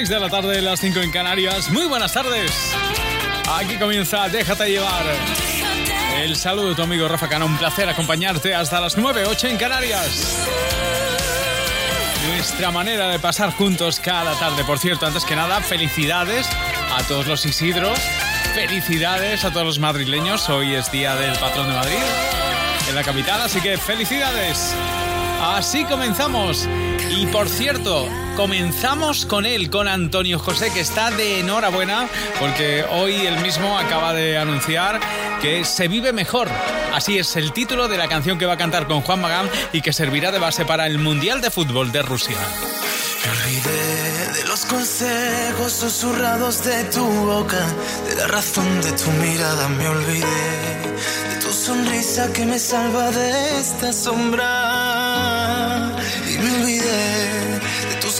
Las 6 de la tarde, las 5 en Canarias. Muy buenas tardes. Aquí comienza Déjate llevar. El saludo de tu amigo Rafa Cano. Un placer acompañarte hasta las 9, 8 en Canarias. Nuestra manera de pasar juntos cada tarde. Por cierto, antes que nada, felicidades a todos los Isidros. Felicidades a todos los madrileños. Hoy es día del patrón de Madrid, en la capital, así que felicidades. Así comenzamos. Y por cierto, comenzamos con él, con Antonio José, que está de enhorabuena porque hoy él mismo acaba de anunciar que se vive mejor. Así es el título de la canción que va a cantar con Juan Magán y que servirá de base para el Mundial de Fútbol de Rusia. Me olvidé de los consejos susurrados de tu boca, de la razón de tu mirada me olvidé, de tu sonrisa que me salva de esta sombra.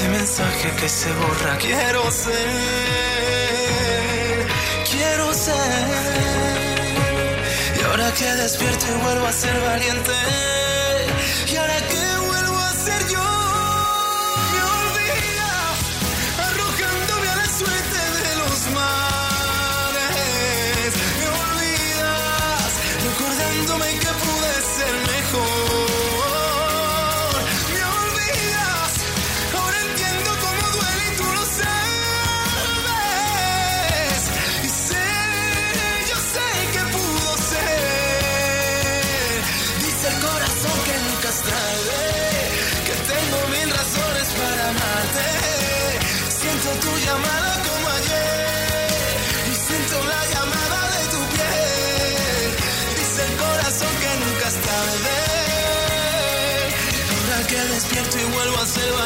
ese mensaje que se borra. Quiero ser, quiero ser. Y ahora que despierto y vuelvo a ser valiente, y ahora que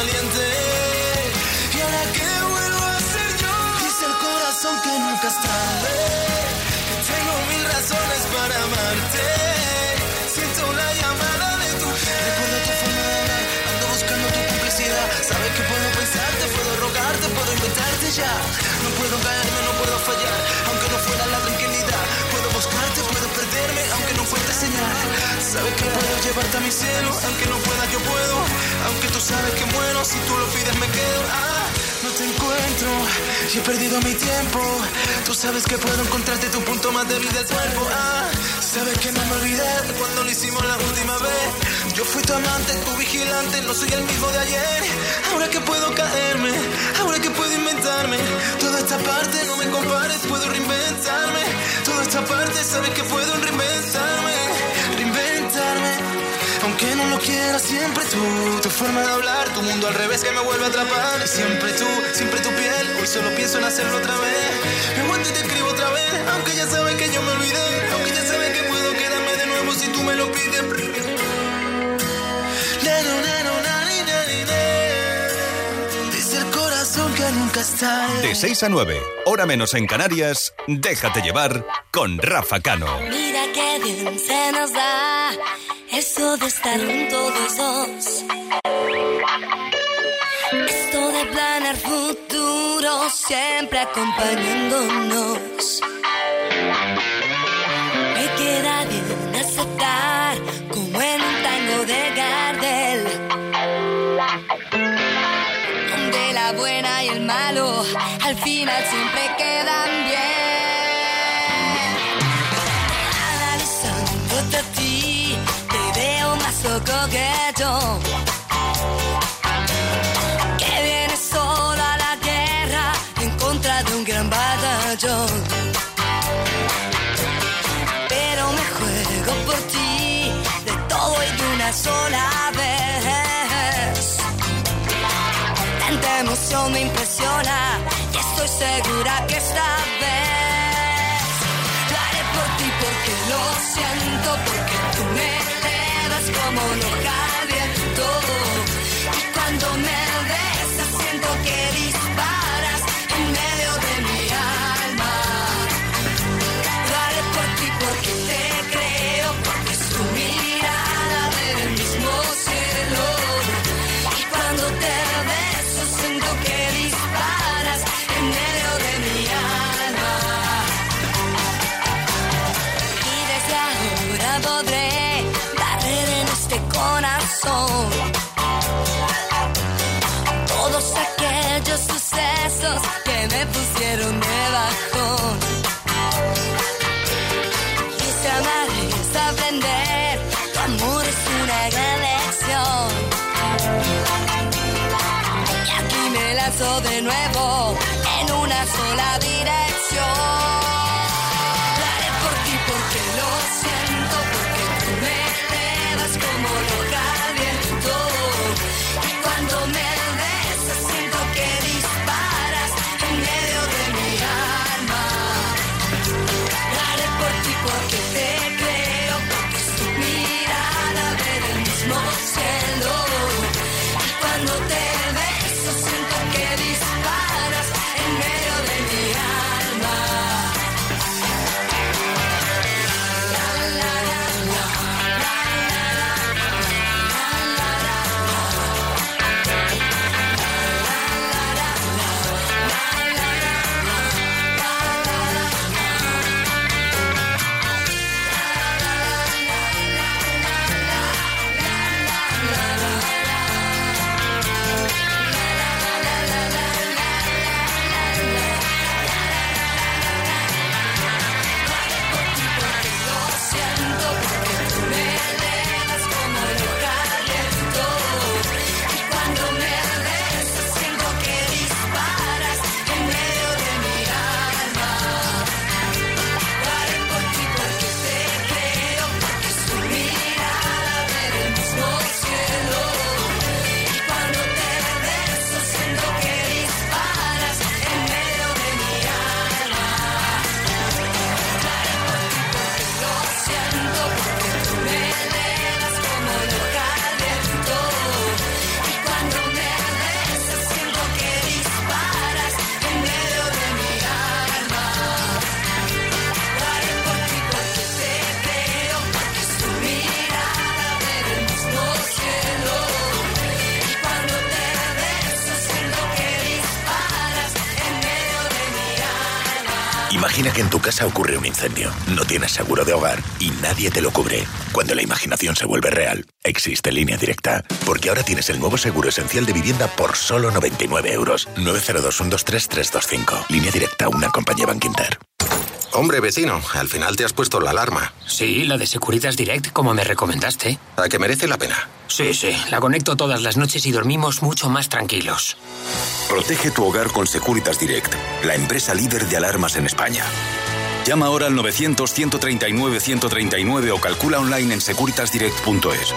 valiente. Y ahora que vuelvo a ser yo. Dice el corazón que nunca es tarde. Que tengo mil razones para amarte. Siento la llamada de tu piel. Recuerdo tu forma de hablar. Ando buscando tu complicidad. Sabes que puedo pensarte, puedo rogarte, puedo inventarte ya. No puedo caerme, llevarte a mi cielo. Aunque no pueda, yo puedo. Aunque tú sabes que muero, si tú lo pides, me quedo. Ah, no te encuentro y he perdido mi tiempo. Tú sabes que puedo encontrarte tu punto más débil del cuerpo. Ah, sabes que no me olvidé cuando lo hicimos la última vez. Yo fui tu amante, tu vigilante, no soy el mismo de ayer. Ahora que puedo caerme, ahora que puedo inventarme. Toda esta parte no me compares, puedo reinventarme. Toda esta parte sabes que puedo reinventarme. Aunque no lo quiera, siempre tú, tu forma de hablar, tu mundo al revés que me vuelve a atrapar. Y siempre tú, siempre tu piel, hoy solo pienso en hacerlo otra vez. Me aguanto y te escribo otra vez, aunque ya sabes que yo me olvidé. Aunque ya sabes que puedo quedarme de nuevo si tú me lo pides. Dice el corazón que nunca está. De 6 a 9, hora menos en Canarias, déjate llevar con Rafa Cano. Mira qué bien se nos da eso de estar juntos los dos. Esto de planear futuro siempre acompañándonos. Me queda bien aceptar como en un tango de Gardel. Donde la buena y el malo al final siempre quedan coqueto que viene solo a la guerra en contra de un gran batallón. Pero me juego por ti de todo y de una sola vez. Tanta emoción me impresiona y estoy segura que esta vez lo haré por ti porque lo siento, elevas como de nuevo casa ocurre un incendio, no tienes seguro de hogar y nadie te lo cubre. Cuando la imaginación se vuelve real, existe línea directa. Porque ahora tienes el nuevo seguro esencial de vivienda por solo 99 euros. 902-123-325. Línea directa, una compañía Bank Inter. Hombre, vecino, al final te has puesto la alarma. Sí, la de Securitas Direct, como me recomendaste. A que merece la pena. Sí, sí, la conecto todas las noches y dormimos mucho más tranquilos. Protege tu hogar con Securitas Direct, la empresa líder de alarmas en España. Llama ahora al 900-139-139 o calcula online en securitasdirect.es.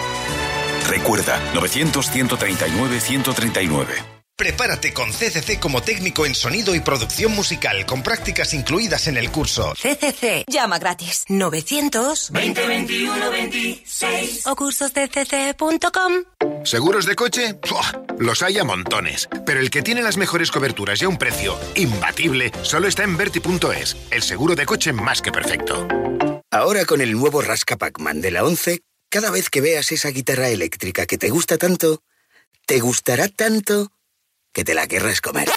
Recuerda, 900-139-139. Prepárate con CCC como técnico en sonido y producción musical, con prácticas incluidas en el curso. CCC. Llama gratis. 900 2021 26 o cursosdecc.com. ¿Seguros de coche? Los hay a montones. Pero el que tiene las mejores coberturas y a un precio imbatible solo está en Verti.es, el seguro de coche más que perfecto. Ahora con el nuevo Rasca Pacman de la 11, cada vez que veas esa guitarra eléctrica que te gusta tanto, te gustará tanto que te la querrás comer.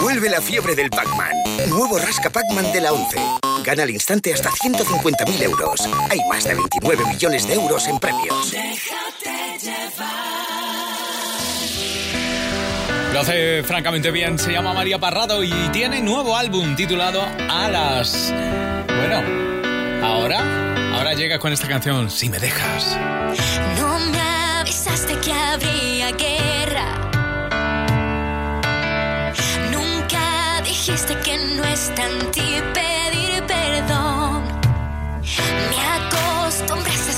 Vuelve la fiebre del Pac-Man. Nuevo Rasca Pac-Man de la 11. Gana al instante hasta 150.000 euros. Hay más de 29 millones de euros en premios. Déjate llevar. Lo hace francamente bien. Se llama María Parrado y tiene nuevo álbum titulado Alas. Bueno, ahora, ahora llegas con esta canción, Si me dejas. No me avisaste que abrí cuesta en ti pedir perdón. Me acostumbré a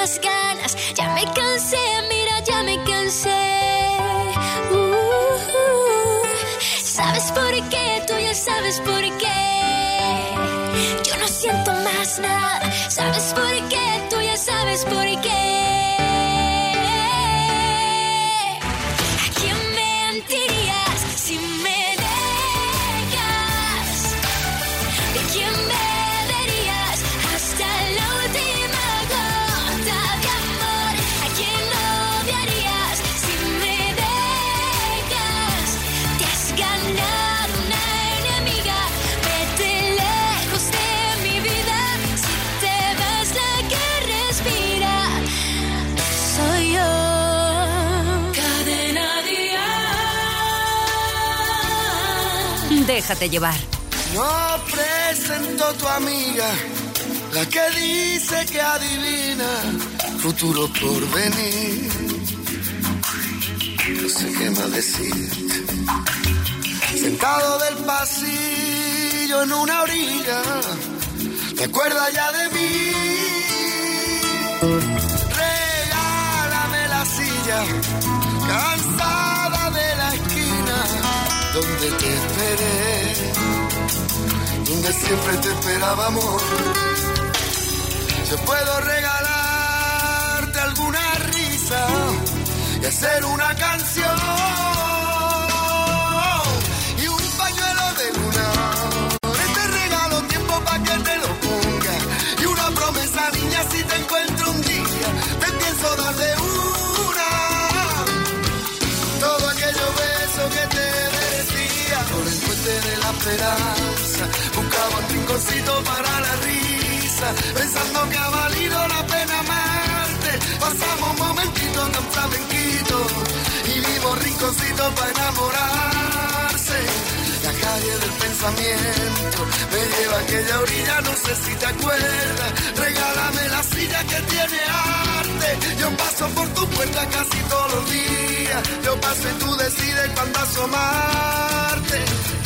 las ganas. Ya me cansé, mira, ya me cansé. Uh, uh, uh. ¿Sabes por qué? Tú ya sabes por qué. Yo no siento más nada. ¿Sabes por qué? Tú ya sabes por qué. Déjate llevar. No presento tu amiga, la que dice que adivina futuro por venir. No sé qué más decir. Sentado del pasillo en una orilla, te acuerdas ya de mí. Regálame la silla, cansada donde te esperé, donde siempre te esperábamos. Yo puedo regalarte alguna risa y hacer una canción esperanza. Buscaba un rinconcito para la risa, pensando que ha valido la pena amarte. Pasamos momentitos tan flamenquitos y vimos rinconcitos para enamorarse. La calle del pensamiento me lleva a aquella orilla, no sé si te acuerdas. Regálame la silla que tiene arte. Yo paso por tu puerta casi todos los días. Yo paso y tú decides cuándo asomarte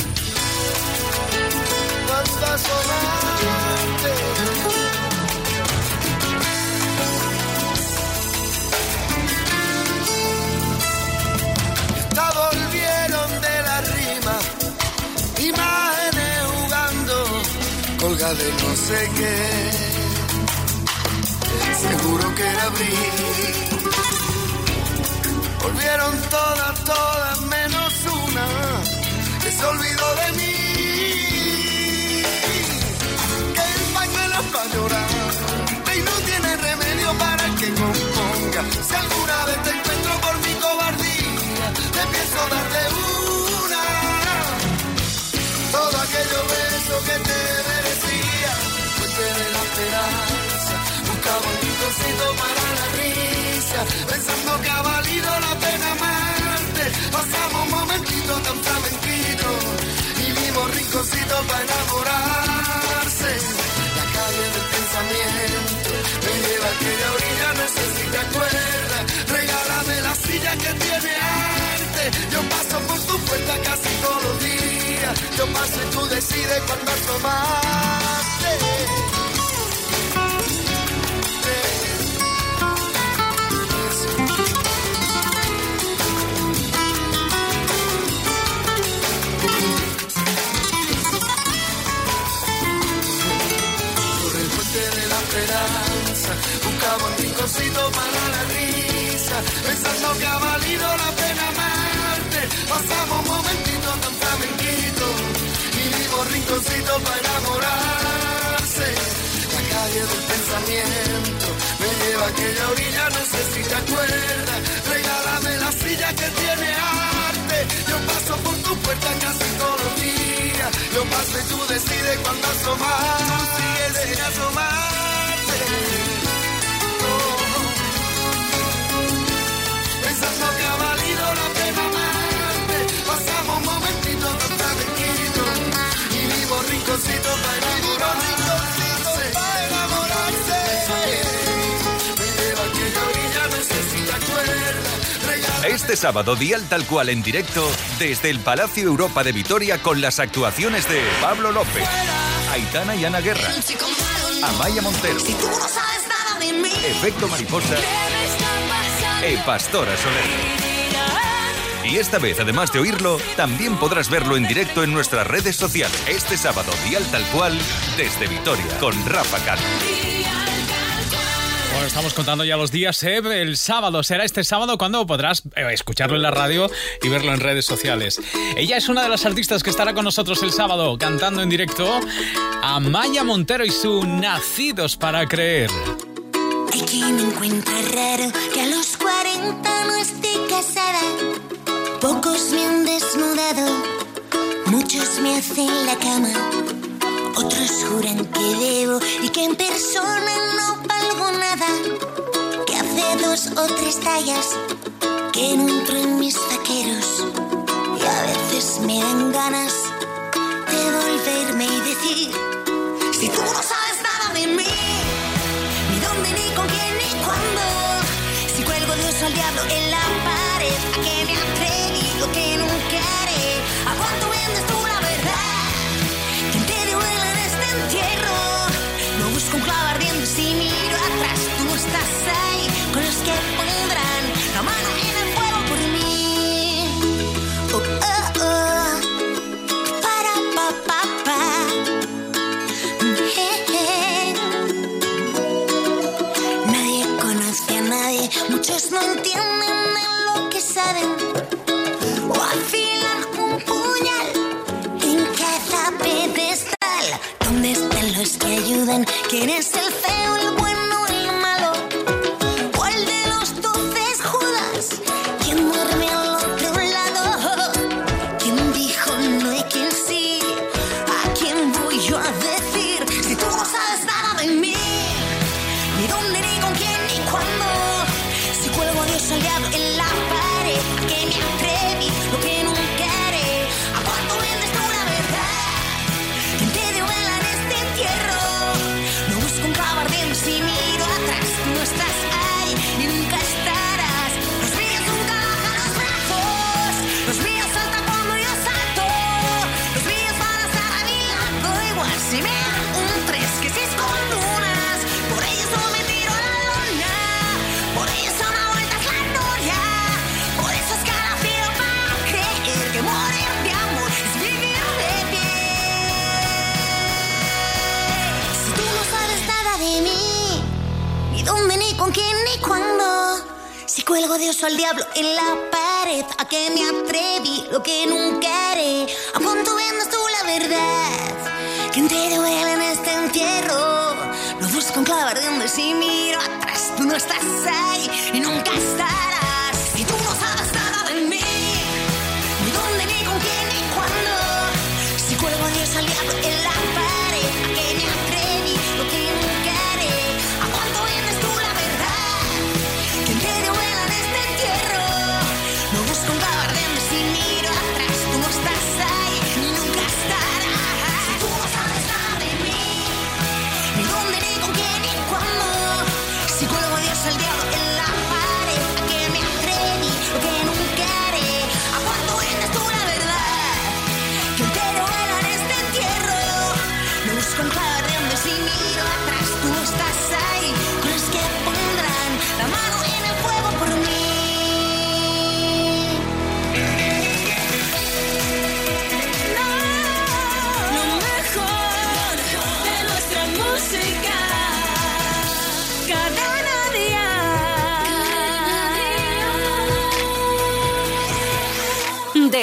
la rima, imágenes jugando, colga de no sé qué. Seguro que era abril. Volvieron todas, todas menos una que se olvidó de mí. Para llorar y no tiene remedio para que componga. Si alguna vez te encuentro por mi cobardía, te pienso darte una. Todo aquello beso que te merecía, fuente de la esperanza. Buscaba un rinconcito para la risa, pensando que ha valido la pena amarte. Pasamos momentitos tan flamenquitos y vimos rinconcitos para enamorarse. Aquella orilla, no sé Del pensamiento me lleva a aquella orilla, no sé si te acuerdas. Regálame la silla que tiene arte. Yo paso por tu puerta casi todos los días. Yo paso y tú decides cuándo asomar. Sigues sin asomarte. Este sábado, Dial Tal Cual en directo desde el Palacio Europa de Vitoria con las actuaciones de Pablo López, Aitana y Ana Guerra, Amaya Montero, Efecto Mariposa e Pastora Soler. Y esta vez, además de oírlo, también podrás verlo en directo en nuestras redes sociales. Este sábado, Dial Tal Cual desde Vitoria con Rafa Cano. Bueno, estamos contando ya los días, ¿eh? El sábado será este sábado cuando podrás eh, escucharlo en la radio y verlo en redes sociales. Ella es una de las artistas que estará con nosotros el sábado cantando en directo a Maya Montero y su Nacidos para Creer. Hay quien encuentra raro que a los 40 no esté casada. Pocos me han desnudado, muchos me hacen la cama. Otros juran que debo y que en persona no o tres tallas que no entro en mis vaqueros. Y a veces me dan ganas de volverme y decir: Si tú no sabes nada de mí ni dónde, ni con quién, ni cuándo. Si cuelgo Dios al diablo en la pared, a que ayudan? Al diablo en la pared, a que me atreví, lo que nunca haré. ¿A cuánto vendas tú la verdad? Que entero duele en este entierro. Lo busco en clave ardiendo y si miro atrás, tú no estás ahí y nunca estarás.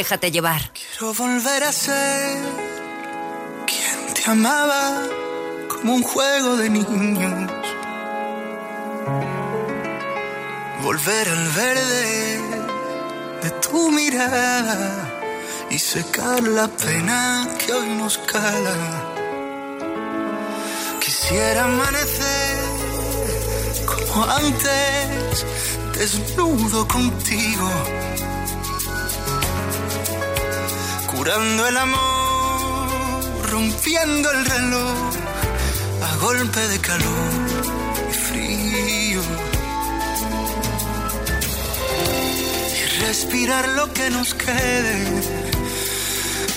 Déjate llevar. Quiero volver a ser quien te amaba como un juego de niños. Volver al verde de tu mirada y secar la pena que hoy nos cala. Quisiera amanecer como antes, desnudo contigo curando el amor, rompiendo el reloj a golpe de calor y frío. Y respirar lo que nos quede,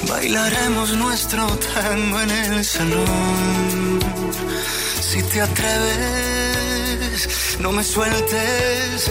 bailaremos nuestro tango en el salón. Si te atreves, no me sueltes.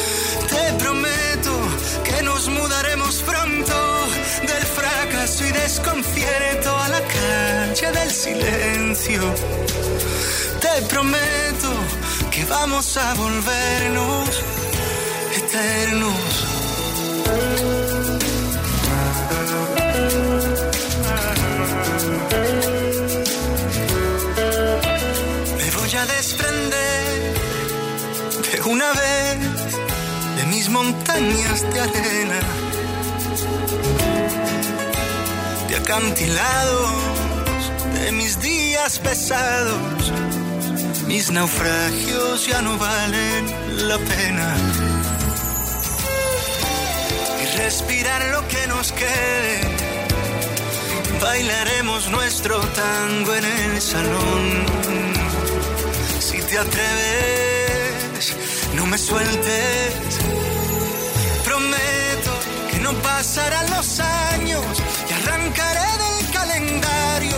Del silencio. Te prometo que vamos a volvernos eternos. Me voy a desprender de una vez de mis montañas de arena, de acantilados, mis días pesados. Mis naufragios ya no valen la pena. Y respirar lo que nos quede. Bailaremos nuestro tango en el salón. Si te atreves, no me sueltes. Prometo que no pasarán los años y arrancaré del calendario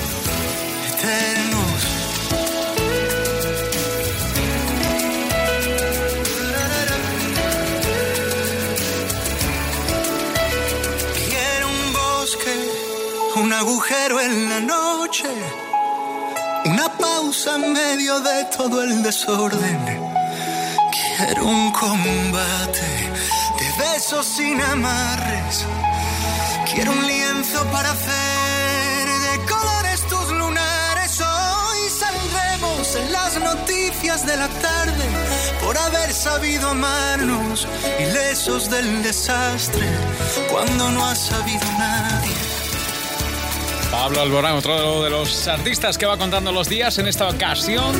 Quiero un bosque, un agujero en la noche, una pausa en medio de todo el desorden. Era un combate de besos sin amarres. Quiero un lienzo para hacer en las noticias de la tarde por haber sabido amarnos, ilesos del desastre, cuando no ha sabido nadie. Pablo Alborán, otro de los artistas que va contando los días en esta ocasión.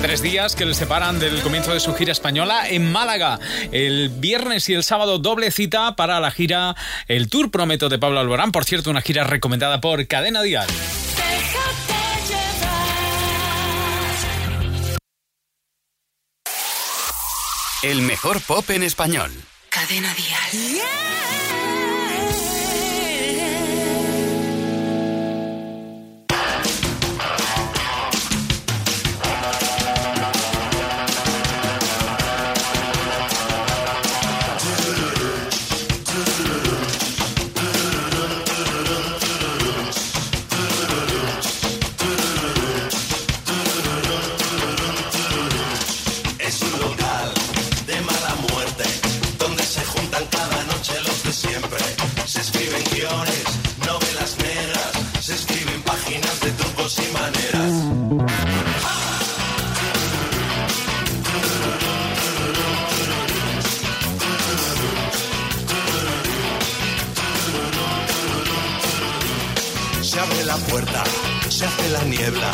Tres días que le separan del comienzo de su gira española en Málaga. El viernes y el sábado doble cita para la gira El Tour Prometo de Pablo Alborán. Por cierto, una gira recomendada por Cadena Dial. El mejor pop en español. Cadena Dial. Es se hace la niebla.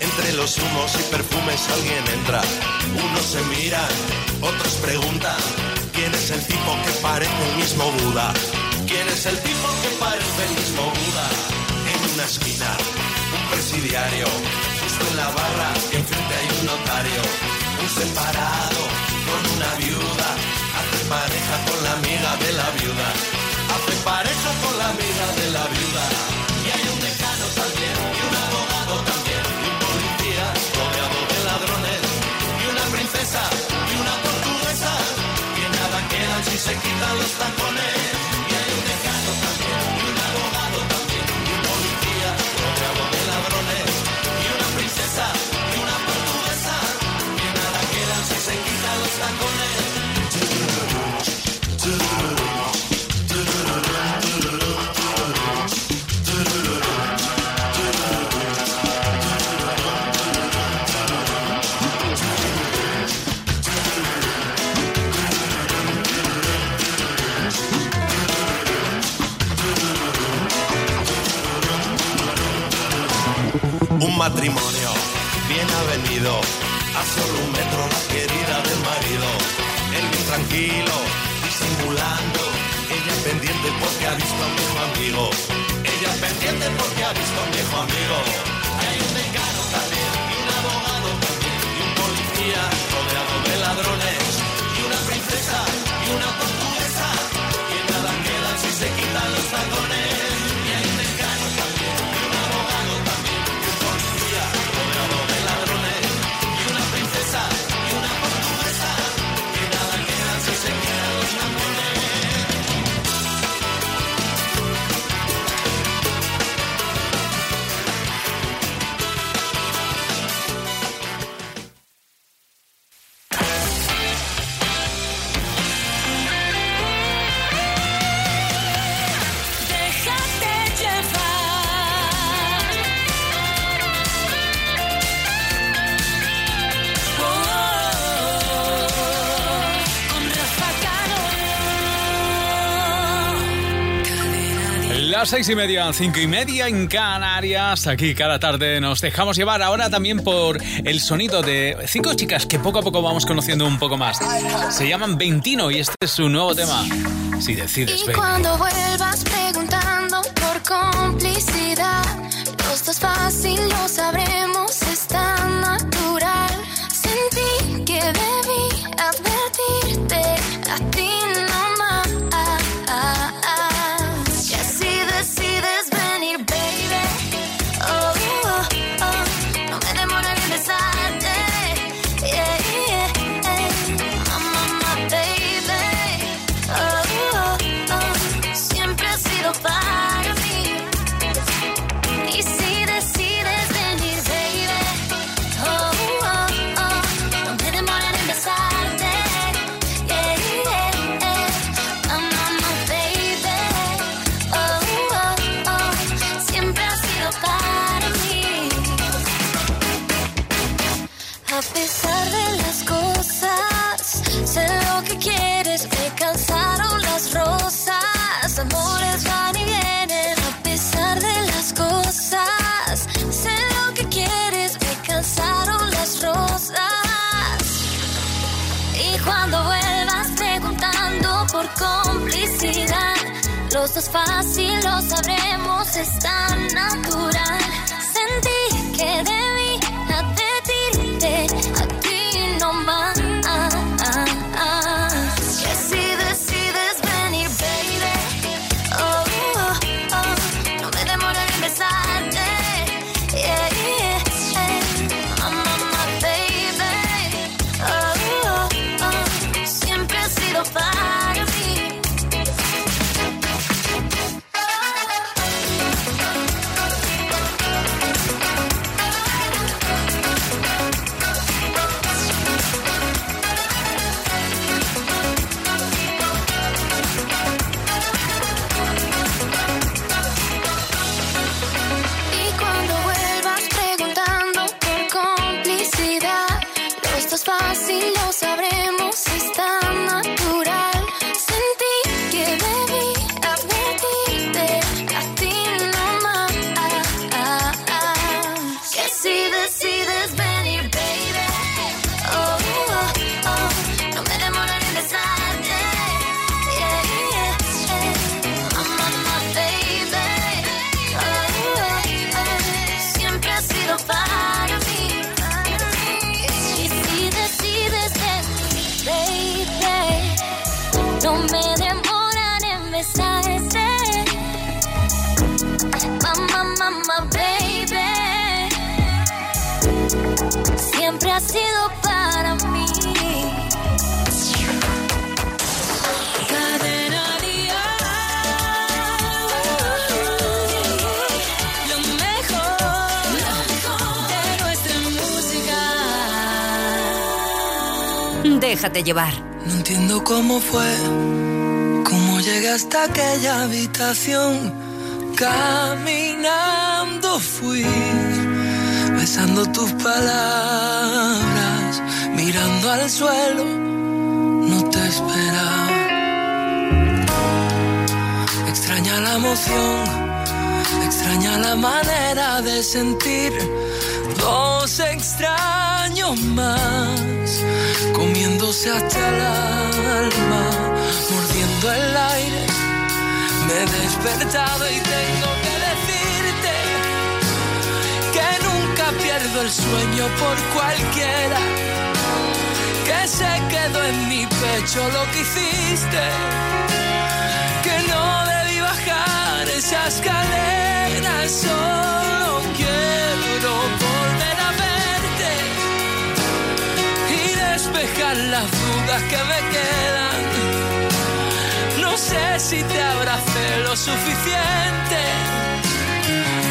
Entre los humos y perfumes alguien entra. Unos se miran, otros preguntan. ¿Quién es el tipo que parece el mismo Buda? ¿Quién es el tipo que parece el mismo Buda? En una esquina, un presidiario. Justo en la barra, enfrente hay un notario. Un separado con una viuda. Hace pareja con la amiga de la viuda. Hace pareja con la amiga de la viuda. Se Las seis y media, cinco y media en Canarias. Aquí cada tarde nos dejamos llevar ahora también por el sonido de cinco chicas que poco a poco vamos conociendo un poco más. Se llaman Ventino y este es su nuevo tema. Si decides, Y cuando vuelvas preguntando por complicidad, los dos fácil lo sabremos, Dos fácil lo sabremos, es tan natural. Sentí que debí No entiendo cómo fue, cómo llegué hasta aquella habitación. Caminando fui, besando tus palabras, mirando al suelo, no te esperaba. Extraña la emoción, extraña la manera de sentir. Dos extraños más, comiéndose hasta el alma, mordiendo el aire. Me he despertado y tengo que decirte que nunca pierdo el sueño por cualquiera. Que se quedó en mi pecho lo que hiciste. Que no debí bajar esa escalera. Solo quiero despejar las dudas que me quedan. No sé si te abracé lo suficiente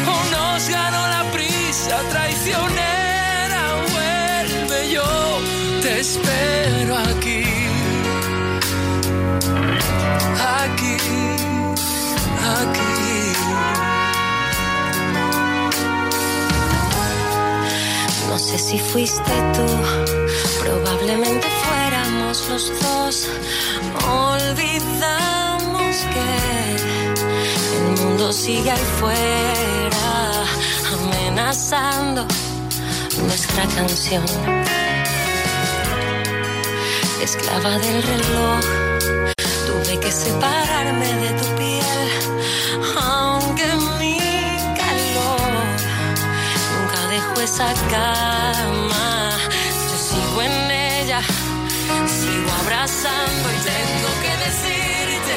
o nos ganó la prisa traicionera. Vuelve yo, te espero aquí, aquí, aquí. No sé si fuiste tú, probablemente fuéramos los dos. Olvidamos que el mundo sigue ahí fuera, amenazando nuestra canción. Esclava del reloj, tuve que separarme de tu piel, aunque mi calor nunca dejó esa cama. Sigo abrazando y tengo que decirte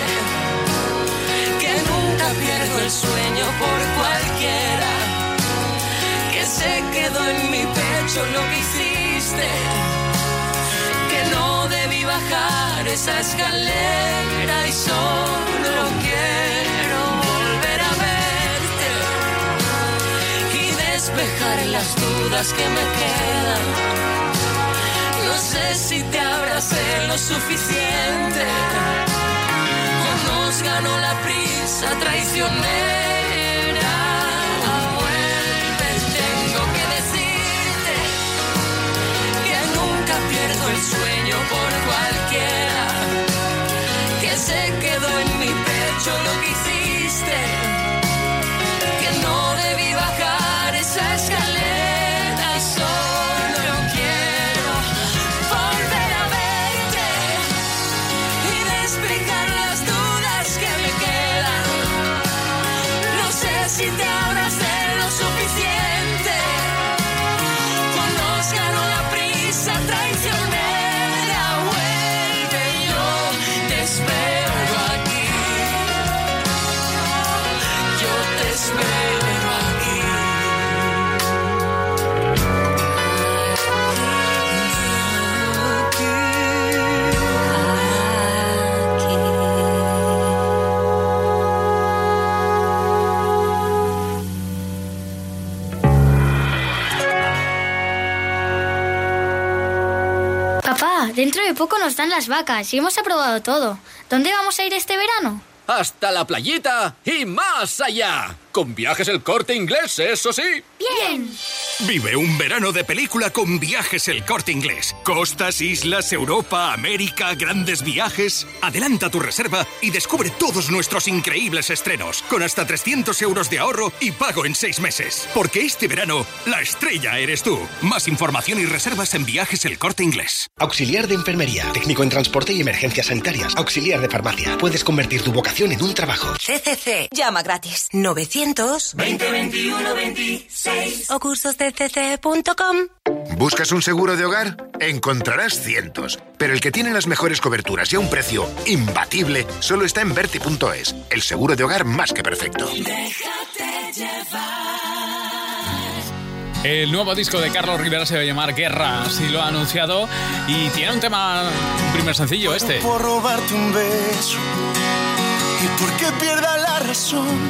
que nunca pierdo el sueño por cualquiera. Que se quedó en mi pecho lo que hiciste. Que no debí bajar esa escalera y solo quiero volver a verte y despejar las dudas que me quedan. No sé si te abracé lo suficiente o nos ganó la prisa traicionera. Poco nos dan las vacas y hemos aprobado todo. ¿Dónde vamos a ir este verano? Hasta la playita y más allá. Con viajes el corte inglés, eso sí. Bien. Vive un verano de película con viajes el corte inglés. Costas, islas, Europa, América, grandes viajes. Adelanta tu reserva y descubre todos nuestros increíbles estrenos, con hasta 300 euros de ahorro y pago en seis meses. Porque este verano, la estrella eres tú. Más información y reservas en viajes el corte inglés. Auxiliar de enfermería, técnico en transporte y emergencias sanitarias, auxiliar de farmacia. Puedes convertir tu vocación en un trabajo. CCC. Llama gratis. 900 20 21 26 o cursosdecc.com. ¿Buscas un seguro de hogar? Encontrarás cientos, pero el que tiene las mejores coberturas y a un precio imbatible solo está en Verti.es, el seguro de hogar más que perfecto. El nuevo disco de Carlos Rivera se va a llamar Guerra, así lo ha anunciado. Y tiene un tema, un primer sencillo este. Por robarte un beso y porque pierda la razón.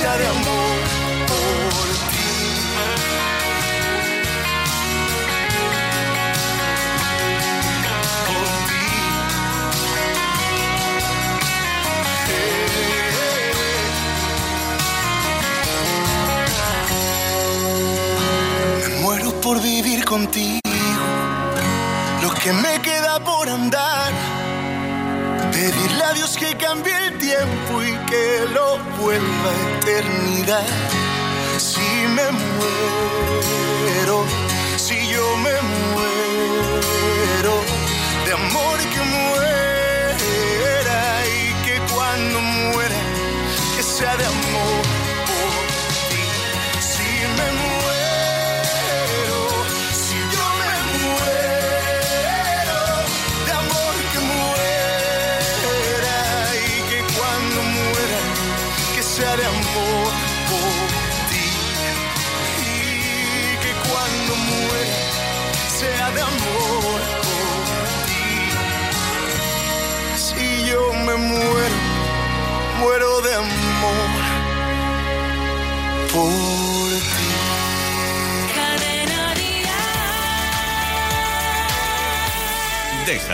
de amor por ti. muero por vivir contigo. Lo que me queda por andar. Pedirle a Dios que cambie el tiempo y que lo vuelva eternidad. Si me muero, si yo me muero, de amor que muera y que cuando muera, que sea de amor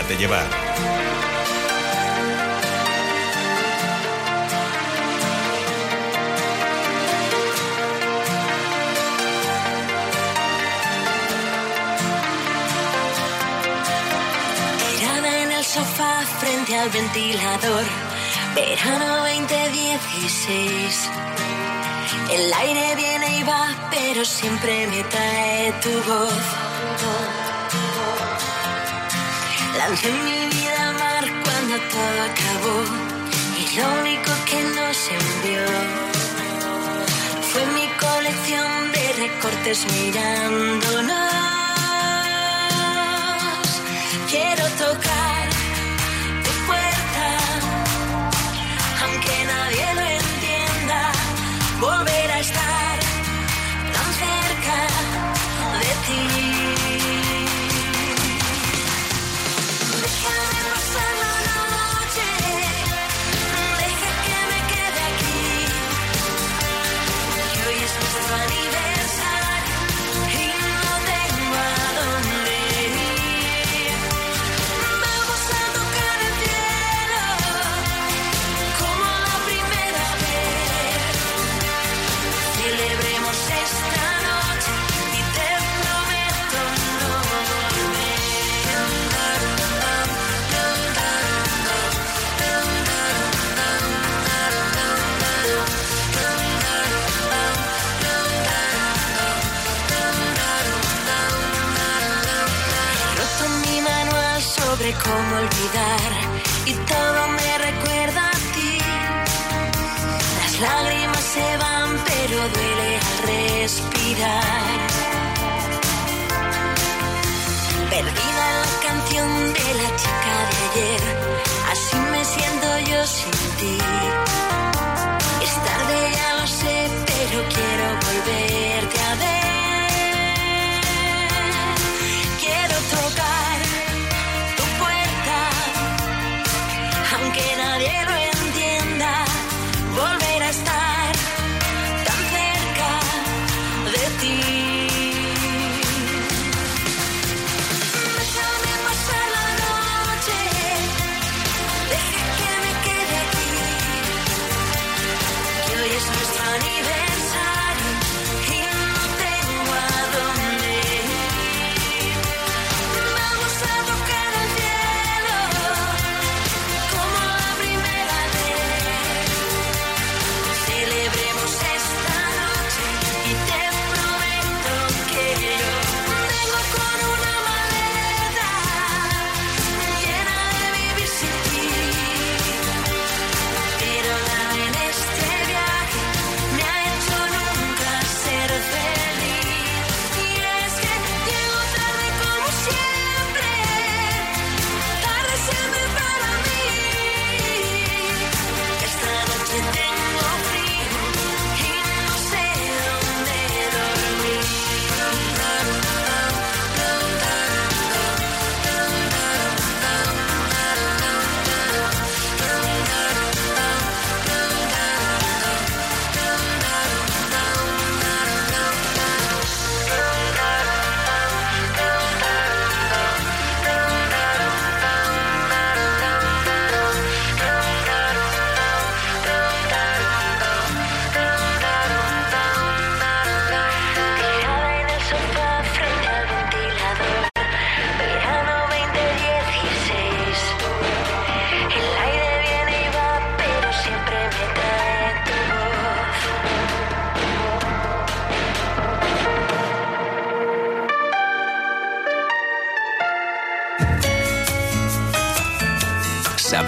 Déjate llevar. Tirada en el sofá frente al ventilador. Verano 2016. El aire viene y va, pero siempre me trae tu voz. Lancé mi vida mar cuando todo acabó. Y lo único que nos envió fue mi colección de recortes mirándonos. Quiero tocar sobre cómo olvidar y todo me recuerda a ti. Las lágrimas se van, pero duele respirar. Perdida la canción de la chica de ayer, así me siento yo sin ti.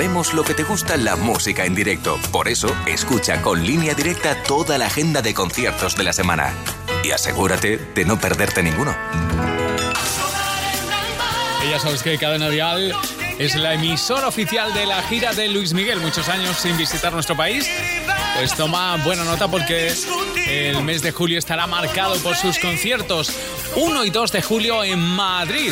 Lo que te gusta la música en directo. Por eso, escucha con línea directa toda la agenda de conciertos de la semana. Y asegúrate de no perderte ninguno. Ya sabes que Cadena Dial es la emisora oficial de la gira de Luis Miguel. Muchos años sin visitar nuestro país. Pues toma buena nota porque el mes de julio estará marcado por sus conciertos. 1 y 2 de julio en Madrid.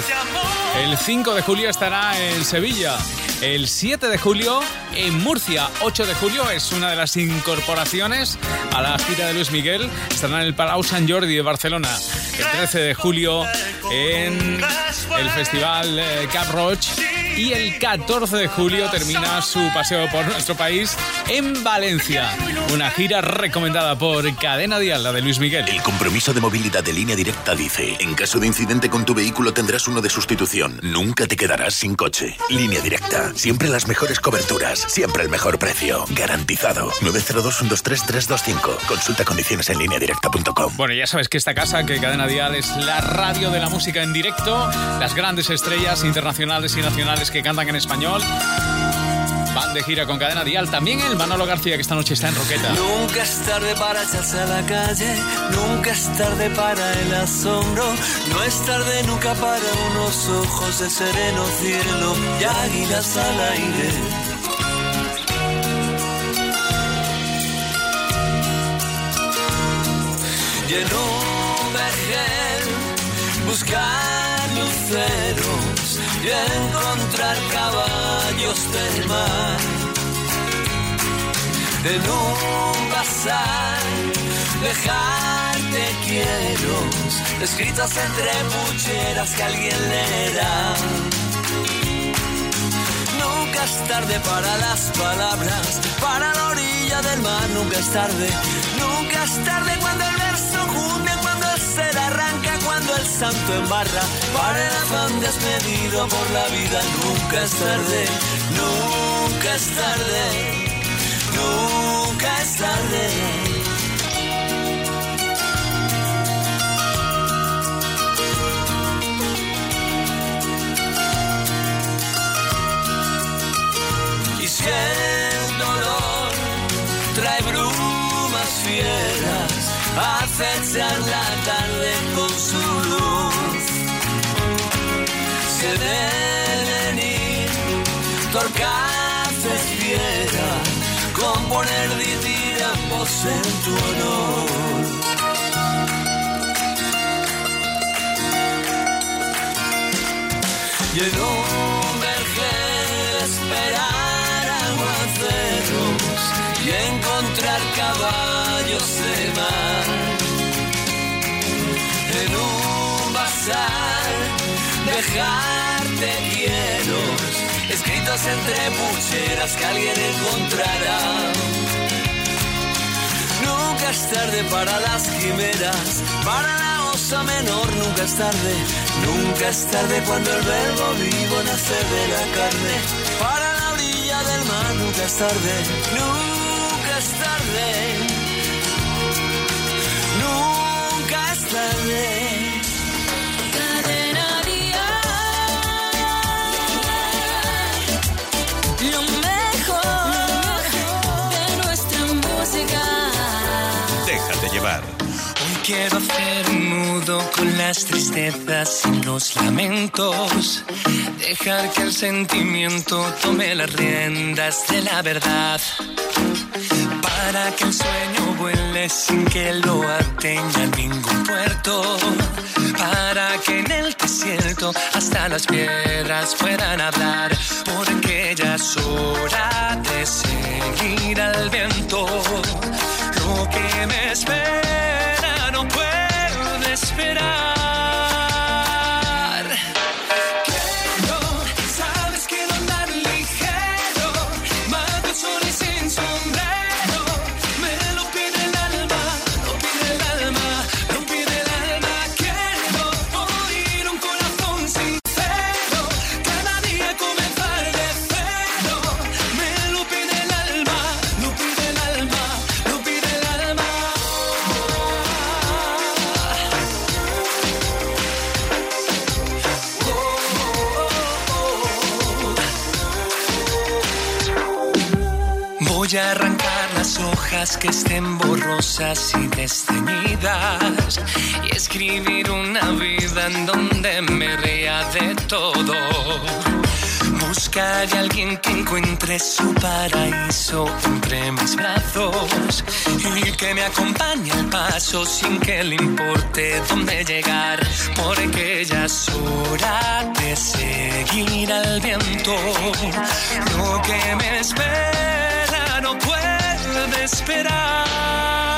El 5 de julio estará en Sevilla. El 7 de julio en Murcia. 8 de julio es una de las incorporaciones a la gira de Luis Miguel. Estará en el Palau Sant Jordi de Barcelona. El 13 de julio en el Festival eh, Cap Roig. Y el 14 de julio termina su paseo por nuestro país en Valencia. Una gira recomendada por Cadena Dial, la de Luis Miguel. El compromiso de movilidad de línea directa dice, en caso de incidente con tu vehículo tendrás uno de sustitución. Nunca te quedarás sin coche. Línea directa, siempre las mejores coberturas, siempre el mejor precio. Garantizado. 902-123-325. Consulta condiciones en línea directa.com. Bueno, ya sabes que esta casa, que Cadena Dial, es la radio de la música en directo. Las grandes estrellas internacionales y nacionales que cantan en español. Van de gira con Cadena Dial. También el Manolo García, que esta noche está en Roqueta. Nunca es tarde para echarse a la calle, nunca es tarde para el asombro, no es tarde nunca para unos ojos de sereno cielo y águilas al aire. Y en un vergel buscar y encontrar caballos del mar en un bazar dejarte quiero escritos entre mucheras que alguien leerá. Nunca es tarde para las palabras para la orilla del mar nunca es tarde nunca es tarde cuando el verso junte cuando el ser arranca al santo en barra. Para el afán desmedido por la vida, nunca es tarde, nunca es tarde, nunca es tarde. y si el dolor trae brumas fieras, acechan la Se deben ir, torcaces fiera, componer diramos en tu honor. Y en dejarte llenos, escritos entre pucheras que alguien encontrará. Nunca es tarde para las quimeras, para la osa menor nunca es tarde, nunca es tarde cuando el verbo vivo nace de la carne. Para la orilla del mar nunca es tarde, nunca es tarde, nunca es tarde. Hoy quiero hacer un nudo con las tristezas y los lamentos. Dejar que el sentimiento tome las riendas de la verdad. Para que el sueño vuele sin que lo atenga ningún puerto. Para que en el desierto hasta las piedras puedan hablar. Porque ya es hora de seguir al viento. Lo que me espera no puede esperar. Voy a arrancar las hojas que estén borrosas y desteñidas y escribir una vida en donde me ría de todo. Buscar a alguien que encuentre su paraíso entre mis brazos y que me acompañe al paso sin que le importe dónde llegar, porque ya es hora de seguir al viento. Lo que me espera no puede esperar.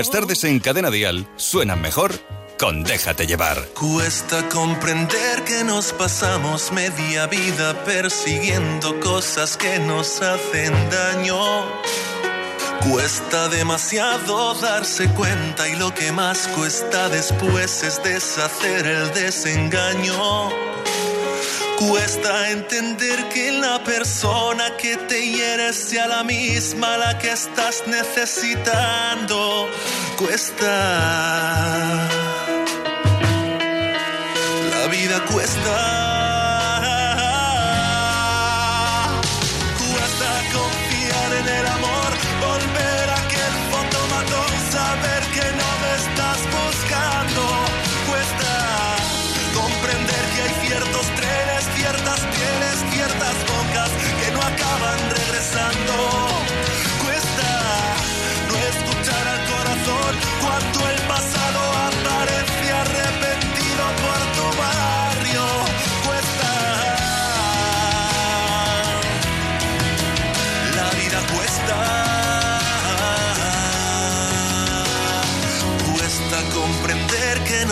Las tardes en Cadena Dial suenan mejor con Déjate llevar. Cuesta comprender que nos pasamos media vida persiguiendo cosas que nos hacen daño. Cuesta demasiado darse cuenta y lo que más cuesta después es deshacer el desengaño. Cuesta entender que la persona que te hiere sea la misma la que estás necesitando. Cuesta. La vida cuesta. Cuesta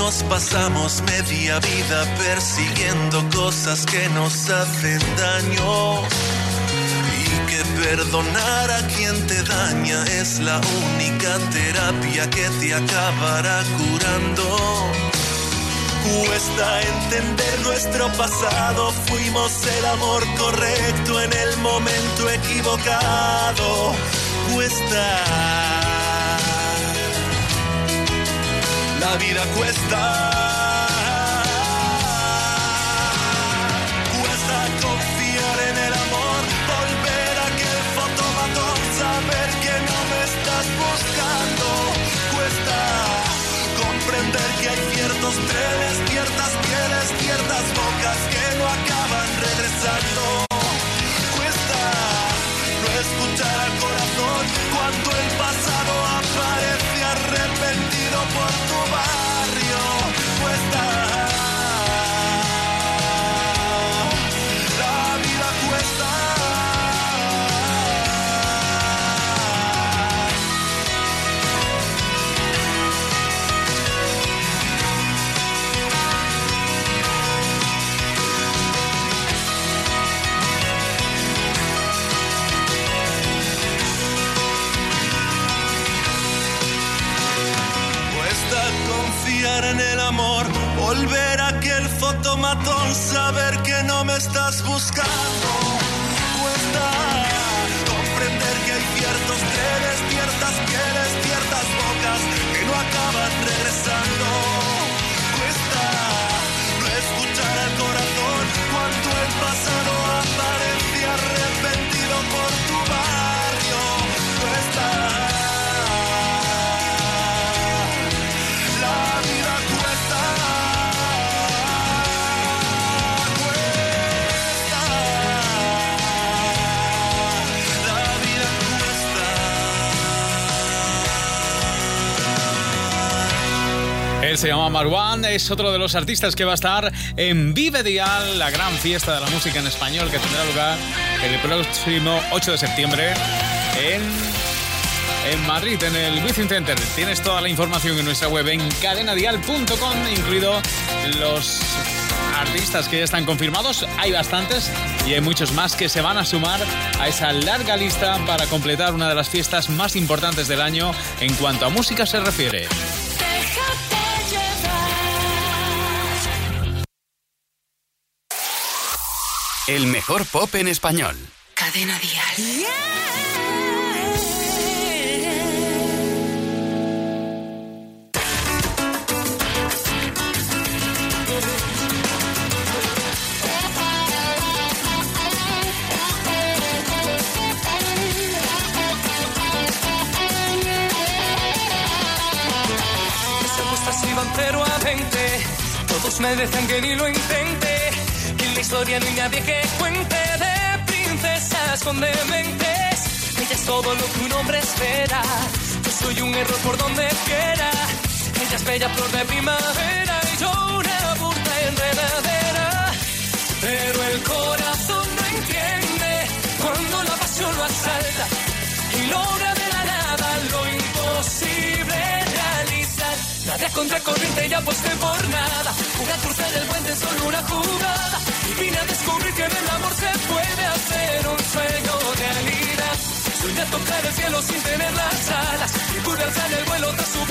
nos pasamos media vida persiguiendo cosas que nos hacen daño. Y que perdonar a quien te daña es la única terapia que te acabará curando. Cuesta entender nuestro pasado, fuimos el amor correcto en el momento equivocado. Cuesta. La vida cuesta. Cuesta confiar en el amor, volver a aquel fotomatón, saber que no me estás buscando. Cuesta comprender que hay ciertos trenes, ciertas pieles, ciertas bocas que no acaban regresando. Estás buscando. Él se llama Marwan, es otro de los artistas que va a estar en Vive Dial, la gran fiesta de la música en español que tendrá lugar el próximo 8 de septiembre en, Madrid, en el Wizzing Center. Tienes toda la información en nuestra web en cadenadial.com, incluido los artistas que ya están confirmados. Hay bastantes y hay muchos más que se van a sumar a esa larga lista para completar una de las fiestas más importantes del año en cuanto a música se refiere. El mejor pop en español. Cadena Dial. Se apuesta así van 0 a 20. Todos me dicen que ni lo intente. La historia hay nadie que cuente de princesas con dementes. Ella es todo lo que un hombre espera. Yo soy un error por donde quiera. Ella es bella flor de primavera y yo una burda enredadera. Pero el corazón no entiende cuando la pasión lo asalta y logra de la nada lo imposible realizar. La Iré contra corriente y aposté por nada. Una cruzar el puente solo una jugada. Y vine a descubrir que del amor se puede hacer un sueño realidad. Soñé a tocar el cielo sin tener las alas. Y pude alzar el vuelo tras su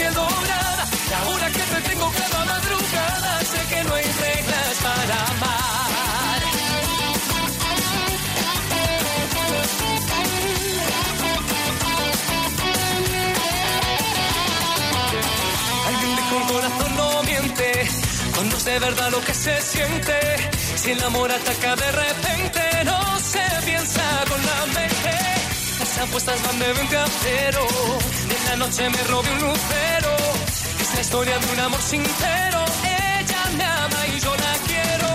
de verdad lo que se siente. Si el amor ataca de repente No se piensa con la mente. Las apuestas van de 20 a cero. En la noche me robé un lucero. Es la historia de un amor sincero. Ella me ama y yo la quiero.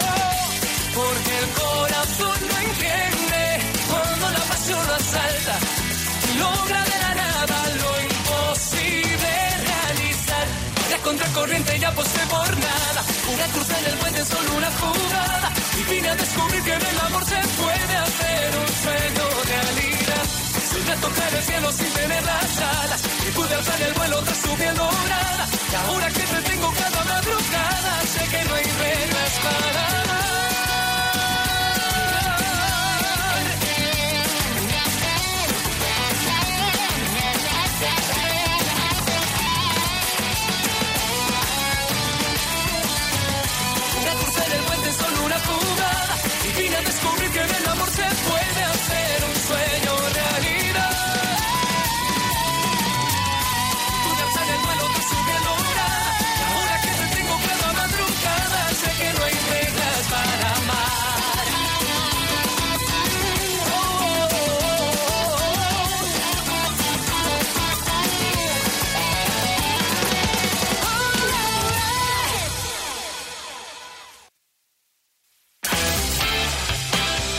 Porque el corazón no entiende Cuando la pasión lo asalta Y logra contracorriente ya aposté por nada. Una cruz en el puente, solo una jugada. Y vine a descubrir que en el amor se puede hacer un sueño realidad. Soñé tocar el cielo sin tener las alas. Y pude alzar el vuelo tras su piel dorada. Y ahora que te tengo cada madrugada, sé que no hay reglas para amar.